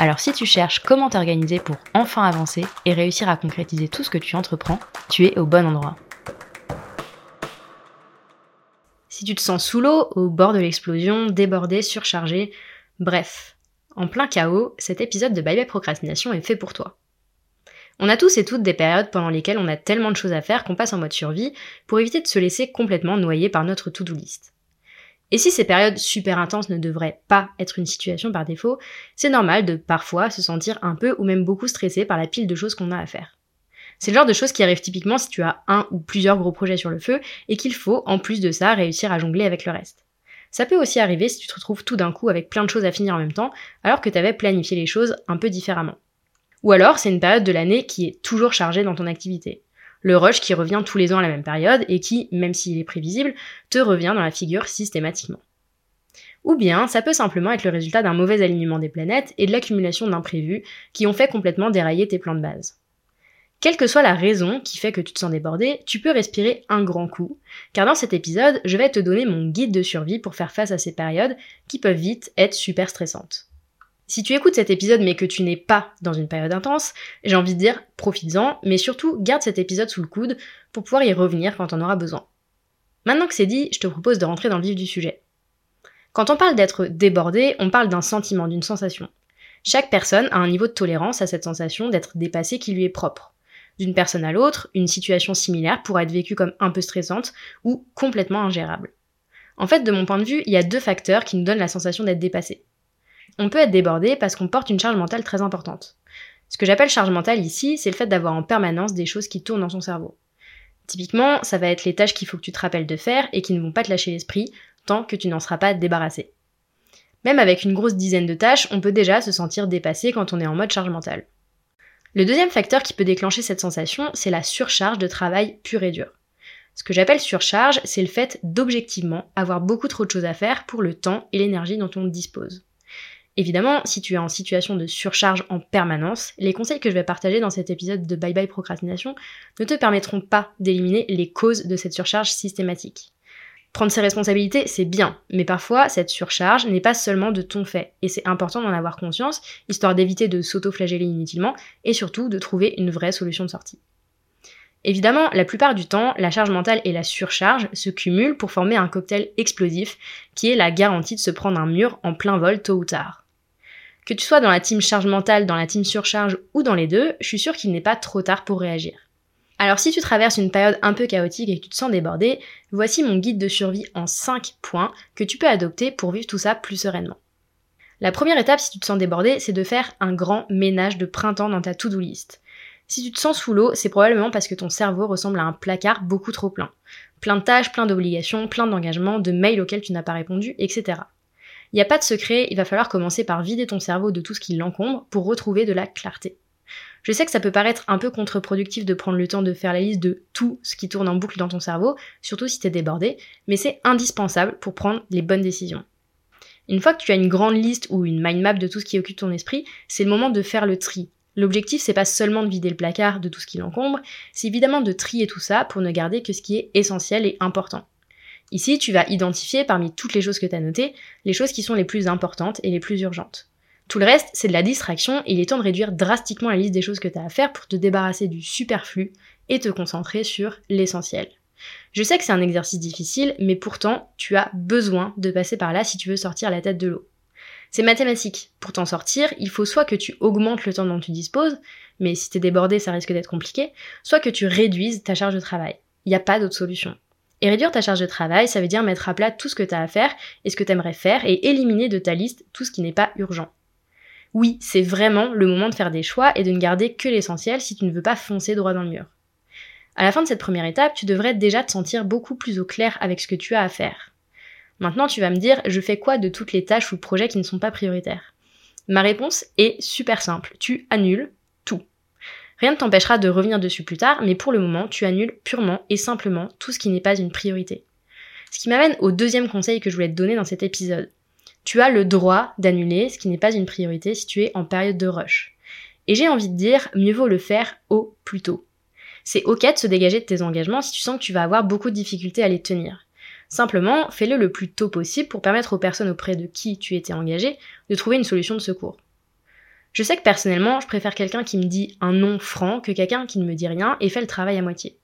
Alors si tu cherches comment t'organiser pour enfin avancer et réussir à concrétiser tout ce que tu entreprends, tu es au bon endroit. Si tu te sens sous l'eau, au bord de l'explosion, débordé, surchargé, bref, en plein chaos, cet épisode de Bye Bye Procrastination est fait pour toi. On a tous et toutes des périodes pendant lesquelles on a tellement de choses à faire qu'on passe en mode survie pour éviter de se laisser complètement noyer par notre to-do list. Et si ces périodes super intenses ne devraient pas être une situation par défaut, c'est normal de parfois se sentir un peu ou même beaucoup stressé par la pile de choses qu'on a à faire. C'est le genre de choses qui arrivent typiquement si tu as un ou plusieurs gros projets sur le feu et qu'il faut, en plus de ça, réussir à jongler avec le reste. Ça peut aussi arriver si tu te retrouves tout d'un coup avec plein de choses à finir en même temps, alors que tu avais planifié les choses un peu différemment. Ou alors c'est une période de l'année qui est toujours chargée dans ton activité le rush qui revient tous les ans à la même période et qui, même s'il est prévisible, te revient dans la figure systématiquement. Ou bien ça peut simplement être le résultat d'un mauvais alignement des planètes et de l'accumulation d'imprévus qui ont fait complètement dérailler tes plans de base. Quelle que soit la raison qui fait que tu te sens débordé, tu peux respirer un grand coup, car dans cet épisode, je vais te donner mon guide de survie pour faire face à ces périodes qui peuvent vite être super stressantes. Si tu écoutes cet épisode mais que tu n'es pas dans une période intense, j'ai envie de dire profites-en, mais surtout garde cet épisode sous le coude pour pouvoir y revenir quand on aura besoin. Maintenant que c'est dit, je te propose de rentrer dans le vif du sujet. Quand on parle d'être débordé, on parle d'un sentiment, d'une sensation. Chaque personne a un niveau de tolérance à cette sensation d'être dépassé qui lui est propre. D'une personne à l'autre, une situation similaire pourra être vécue comme un peu stressante ou complètement ingérable. En fait, de mon point de vue, il y a deux facteurs qui nous donnent la sensation d'être dépassé. On peut être débordé parce qu'on porte une charge mentale très importante. Ce que j'appelle charge mentale ici, c'est le fait d'avoir en permanence des choses qui tournent dans son cerveau. Typiquement, ça va être les tâches qu'il faut que tu te rappelles de faire et qui ne vont pas te lâcher l'esprit tant que tu n'en seras pas débarrassé. Même avec une grosse dizaine de tâches, on peut déjà se sentir dépassé quand on est en mode charge mentale. Le deuxième facteur qui peut déclencher cette sensation, c'est la surcharge de travail pure et dure. Ce que j'appelle surcharge, c'est le fait d'objectivement avoir beaucoup trop de choses à faire pour le temps et l'énergie dont on dispose. Évidemment, si tu es en situation de surcharge en permanence, les conseils que je vais partager dans cet épisode de Bye Bye Procrastination ne te permettront pas d'éliminer les causes de cette surcharge systématique. Prendre ses responsabilités, c'est bien, mais parfois cette surcharge n'est pas seulement de ton fait, et c'est important d'en avoir conscience, histoire d'éviter de s'auto-flageller inutilement, et surtout de trouver une vraie solution de sortie. Évidemment, la plupart du temps, la charge mentale et la surcharge se cumulent pour former un cocktail explosif qui est la garantie de se prendre un mur en plein vol tôt ou tard. Que tu sois dans la team charge mentale, dans la team surcharge ou dans les deux, je suis sûre qu'il n'est pas trop tard pour réagir. Alors si tu traverses une période un peu chaotique et que tu te sens débordé, voici mon guide de survie en 5 points que tu peux adopter pour vivre tout ça plus sereinement. La première étape si tu te sens débordé, c'est de faire un grand ménage de printemps dans ta to-do list. Si tu te sens sous l'eau, c'est probablement parce que ton cerveau ressemble à un placard beaucoup trop plein. Plein de tâches, plein d'obligations, plein d'engagements, de mails auxquels tu n'as pas répondu, etc. Il n'y a pas de secret, il va falloir commencer par vider ton cerveau de tout ce qui l'encombre pour retrouver de la clarté. Je sais que ça peut paraître un peu contre-productif de prendre le temps de faire la liste de tout ce qui tourne en boucle dans ton cerveau, surtout si t'es débordé, mais c'est indispensable pour prendre les bonnes décisions. Une fois que tu as une grande liste ou une mind map de tout ce qui occupe ton esprit, c'est le moment de faire le tri. L'objectif, c'est pas seulement de vider le placard de tout ce qui l'encombre, c'est évidemment de trier tout ça pour ne garder que ce qui est essentiel et important. Ici, tu vas identifier parmi toutes les choses que tu as notées, les choses qui sont les plus importantes et les plus urgentes. Tout le reste, c'est de la distraction et il est temps de réduire drastiquement la liste des choses que tu as à faire pour te débarrasser du superflu et te concentrer sur l'essentiel. Je sais que c'est un exercice difficile, mais pourtant, tu as besoin de passer par là si tu veux sortir la tête de l'eau. C'est mathématique. Pour t'en sortir, il faut soit que tu augmentes le temps dont tu disposes, mais si t'es débordé, ça risque d'être compliqué, soit que tu réduises ta charge de travail. Il n'y a pas d'autre solution. Et réduire ta charge de travail, ça veut dire mettre à plat tout ce que tu as à faire et ce que tu aimerais faire et éliminer de ta liste tout ce qui n'est pas urgent. Oui, c'est vraiment le moment de faire des choix et de ne garder que l'essentiel si tu ne veux pas foncer droit dans le mur. À la fin de cette première étape, tu devrais déjà te sentir beaucoup plus au clair avec ce que tu as à faire. Maintenant, tu vas me dire, je fais quoi de toutes les tâches ou projets qui ne sont pas prioritaires? Ma réponse est super simple, tu annules tout. Rien ne t'empêchera de revenir dessus plus tard, mais pour le moment, tu annules purement et simplement tout ce qui n'est pas une priorité. Ce qui m'amène au deuxième conseil que je voulais te donner dans cet épisode. Tu as le droit d'annuler ce qui n'est pas une priorité si tu es en période de rush. Et j'ai envie de dire, mieux vaut le faire au plus tôt. C'est ok de se dégager de tes engagements si tu sens que tu vas avoir beaucoup de difficultés à les tenir. Simplement, fais-le le plus tôt possible pour permettre aux personnes auprès de qui tu étais engagé de trouver une solution de secours. Je sais que personnellement, je préfère quelqu'un qui me dit un non franc que quelqu'un qui ne me dit rien et fait le travail à moitié.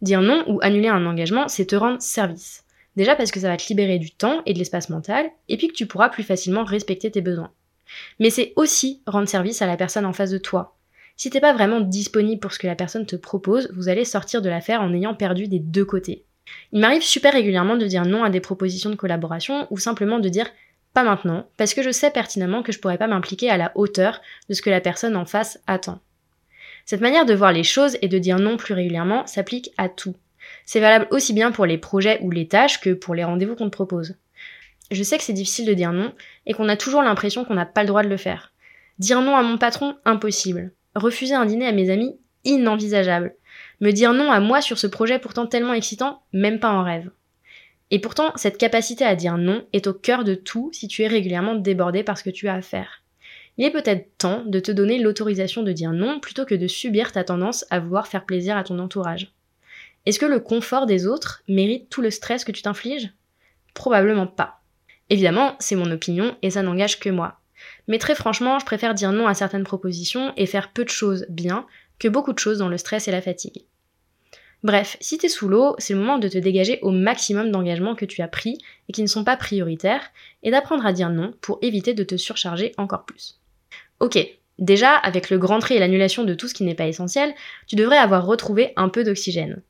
Dire non ou annuler un engagement, c'est te rendre service. Déjà parce que ça va te libérer du temps et de l'espace mental, et puis que tu pourras plus facilement respecter tes besoins. Mais c'est aussi rendre service à la personne en face de toi. Si t'es pas vraiment disponible pour ce que la personne te propose, vous allez sortir de l'affaire en ayant perdu des deux côtés. Il m'arrive super régulièrement de dire non à des propositions de collaboration ou simplement de dire pas maintenant, parce que je sais pertinemment que je pourrais pas m'impliquer à la hauteur de ce que la personne en face attend. Cette manière de voir les choses et de dire non plus régulièrement s'applique à tout. C'est valable aussi bien pour les projets ou les tâches que pour les rendez-vous qu'on te propose. Je sais que c'est difficile de dire non et qu'on a toujours l'impression qu'on n'a pas le droit de le faire. Dire non à mon patron, impossible. Refuser un dîner à mes amis, inenvisageable. Me dire non à moi sur ce projet pourtant tellement excitant, même pas en rêve. Et pourtant, cette capacité à dire non est au cœur de tout si tu es régulièrement débordé par ce que tu as à faire. Il est peut-être temps de te donner l'autorisation de dire non plutôt que de subir ta tendance à vouloir faire plaisir à ton entourage. Est-ce que le confort des autres mérite tout le stress que tu t'infliges? Probablement pas. Évidemment, c'est mon opinion et ça n'engage que moi. Mais très franchement, je préfère dire non à certaines propositions et faire peu de choses bien que beaucoup de choses dans le stress et la fatigue. Bref, si t'es sous l'eau, c'est le moment de te dégager au maximum d'engagements que tu as pris et qui ne sont pas prioritaires, et d'apprendre à dire non pour éviter de te surcharger encore plus. Ok, déjà, avec le grand trait et l'annulation de tout ce qui n'est pas essentiel, tu devrais avoir retrouvé un peu d'oxygène.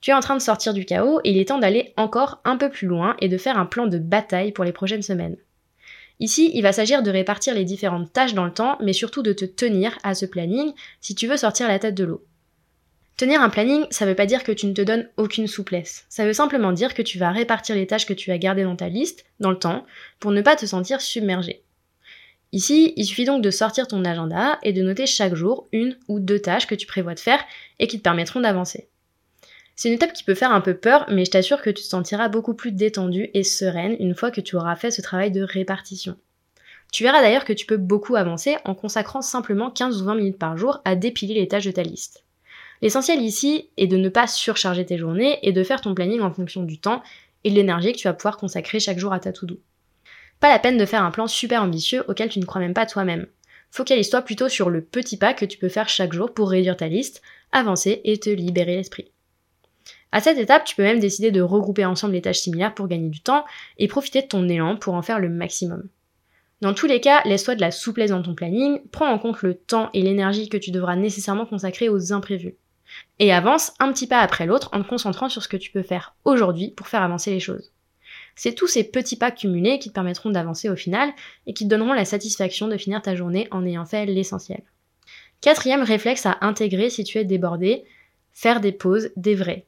Tu es en train de sortir du chaos et il est temps d'aller encore un peu plus loin et de faire un plan de bataille pour les prochaines semaines. Ici, il va s'agir de répartir les différentes tâches dans le temps, mais surtout de te tenir à ce planning si tu veux sortir la tête de l'eau. Tenir un planning, ça veut pas dire que tu ne te donnes aucune souplesse. Ça veut simplement dire que tu vas répartir les tâches que tu as gardées dans ta liste, dans le temps, pour ne pas te sentir submergé. Ici, il suffit donc de sortir ton agenda et de noter chaque jour une ou deux tâches que tu prévois de faire et qui te permettront d'avancer. C'est une étape qui peut faire un peu peur, mais je t'assure que tu te sentiras beaucoup plus détendue et sereine une fois que tu auras fait ce travail de répartition. Tu verras d'ailleurs que tu peux beaucoup avancer en consacrant simplement 15 ou 20 minutes par jour à dépiler les tâches de ta liste. L'essentiel ici est de ne pas surcharger tes journées et de faire ton planning en fonction du temps et de l'énergie que tu vas pouvoir consacrer chaque jour à ta to-do. Pas la peine de faire un plan super ambitieux auquel tu ne crois même pas toi-même. Focalise-toi plutôt sur le petit pas que tu peux faire chaque jour pour réduire ta liste, avancer et te libérer l'esprit. À cette étape, tu peux même décider de regrouper ensemble les tâches similaires pour gagner du temps et profiter de ton élan pour en faire le maximum. Dans tous les cas, laisse-toi de la souplesse dans ton planning, prends en compte le temps et l'énergie que tu devras nécessairement consacrer aux imprévus et avance un petit pas après l'autre en te concentrant sur ce que tu peux faire aujourd'hui pour faire avancer les choses. C'est tous ces petits pas cumulés qui te permettront d'avancer au final et qui te donneront la satisfaction de finir ta journée en ayant fait l'essentiel. Quatrième réflexe à intégrer si tu es débordé, faire des pauses, des vrais.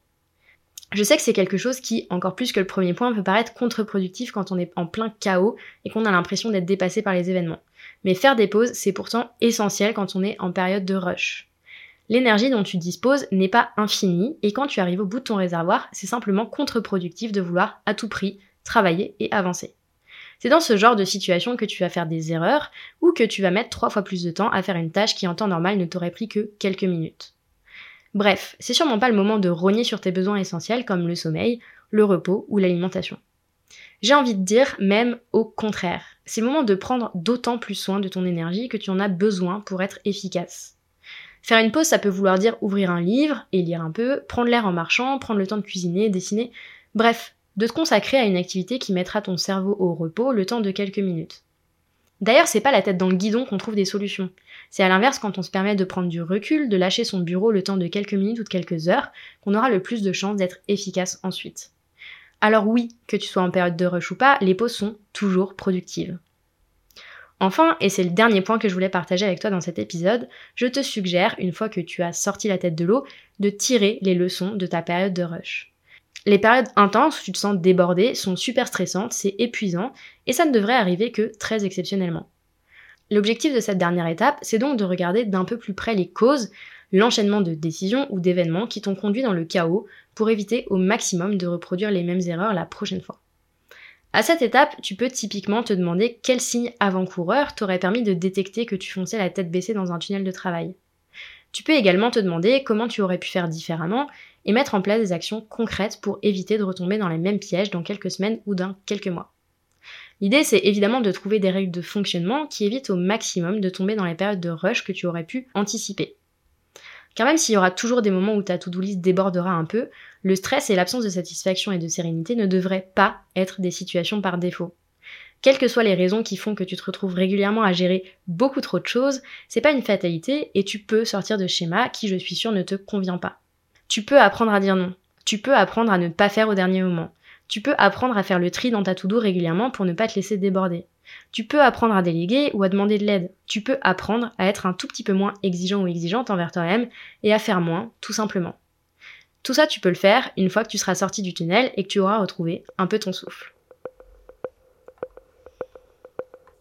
Je sais que c'est quelque chose qui, encore plus que le premier point, peut paraître contre-productif quand on est en plein chaos et qu'on a l'impression d'être dépassé par les événements. Mais faire des pauses, c'est pourtant essentiel quand on est en période de rush. L'énergie dont tu disposes n'est pas infinie et quand tu arrives au bout de ton réservoir, c'est simplement contre-productif de vouloir à tout prix travailler et avancer. C'est dans ce genre de situation que tu vas faire des erreurs ou que tu vas mettre trois fois plus de temps à faire une tâche qui en temps normal ne t'aurait pris que quelques minutes. Bref, c'est sûrement pas le moment de rogner sur tes besoins essentiels comme le sommeil, le repos ou l'alimentation. J'ai envie de dire même au contraire. C'est le moment de prendre d'autant plus soin de ton énergie que tu en as besoin pour être efficace. Faire une pause, ça peut vouloir dire ouvrir un livre et lire un peu, prendre l'air en marchant, prendre le temps de cuisiner, dessiner, bref, de te consacrer à une activité qui mettra ton cerveau au repos le temps de quelques minutes. D'ailleurs, c'est pas la tête dans le guidon qu'on trouve des solutions. C'est à l'inverse quand on se permet de prendre du recul, de lâcher son bureau le temps de quelques minutes ou de quelques heures, qu'on aura le plus de chances d'être efficace ensuite. Alors oui, que tu sois en période de rush ou pas, les pauses sont toujours productives. Enfin, et c'est le dernier point que je voulais partager avec toi dans cet épisode, je te suggère, une fois que tu as sorti la tête de l'eau, de tirer les leçons de ta période de rush. Les périodes intenses où tu te sens débordé sont super stressantes, c'est épuisant, et ça ne devrait arriver que très exceptionnellement. L'objectif de cette dernière étape, c'est donc de regarder d'un peu plus près les causes, l'enchaînement de décisions ou d'événements qui t'ont conduit dans le chaos pour éviter au maximum de reproduire les mêmes erreurs la prochaine fois. À cette étape, tu peux typiquement te demander quel signe avant-coureur t'aurait permis de détecter que tu fonçais la tête baissée dans un tunnel de travail. Tu peux également te demander comment tu aurais pu faire différemment et mettre en place des actions concrètes pour éviter de retomber dans les mêmes pièges dans quelques semaines ou dans quelques mois. L'idée, c'est évidemment de trouver des règles de fonctionnement qui évitent au maximum de tomber dans les périodes de rush que tu aurais pu anticiper. Car même s'il y aura toujours des moments où ta to-do list débordera un peu, le stress et l'absence de satisfaction et de sérénité ne devraient pas être des situations par défaut. Quelles que soient les raisons qui font que tu te retrouves régulièrement à gérer beaucoup trop de choses, c'est pas une fatalité et tu peux sortir de schéma qui, je suis sûre, ne te convient pas. Tu peux apprendre à dire non. Tu peux apprendre à ne pas faire au dernier moment. Tu peux apprendre à faire le tri dans ta to-do régulièrement pour ne pas te laisser déborder. Tu peux apprendre à déléguer ou à demander de l'aide. Tu peux apprendre à être un tout petit peu moins exigeant ou exigeante envers toi-même et à faire moins, tout simplement. Tout ça, tu peux le faire une fois que tu seras sorti du tunnel et que tu auras retrouvé un peu ton souffle.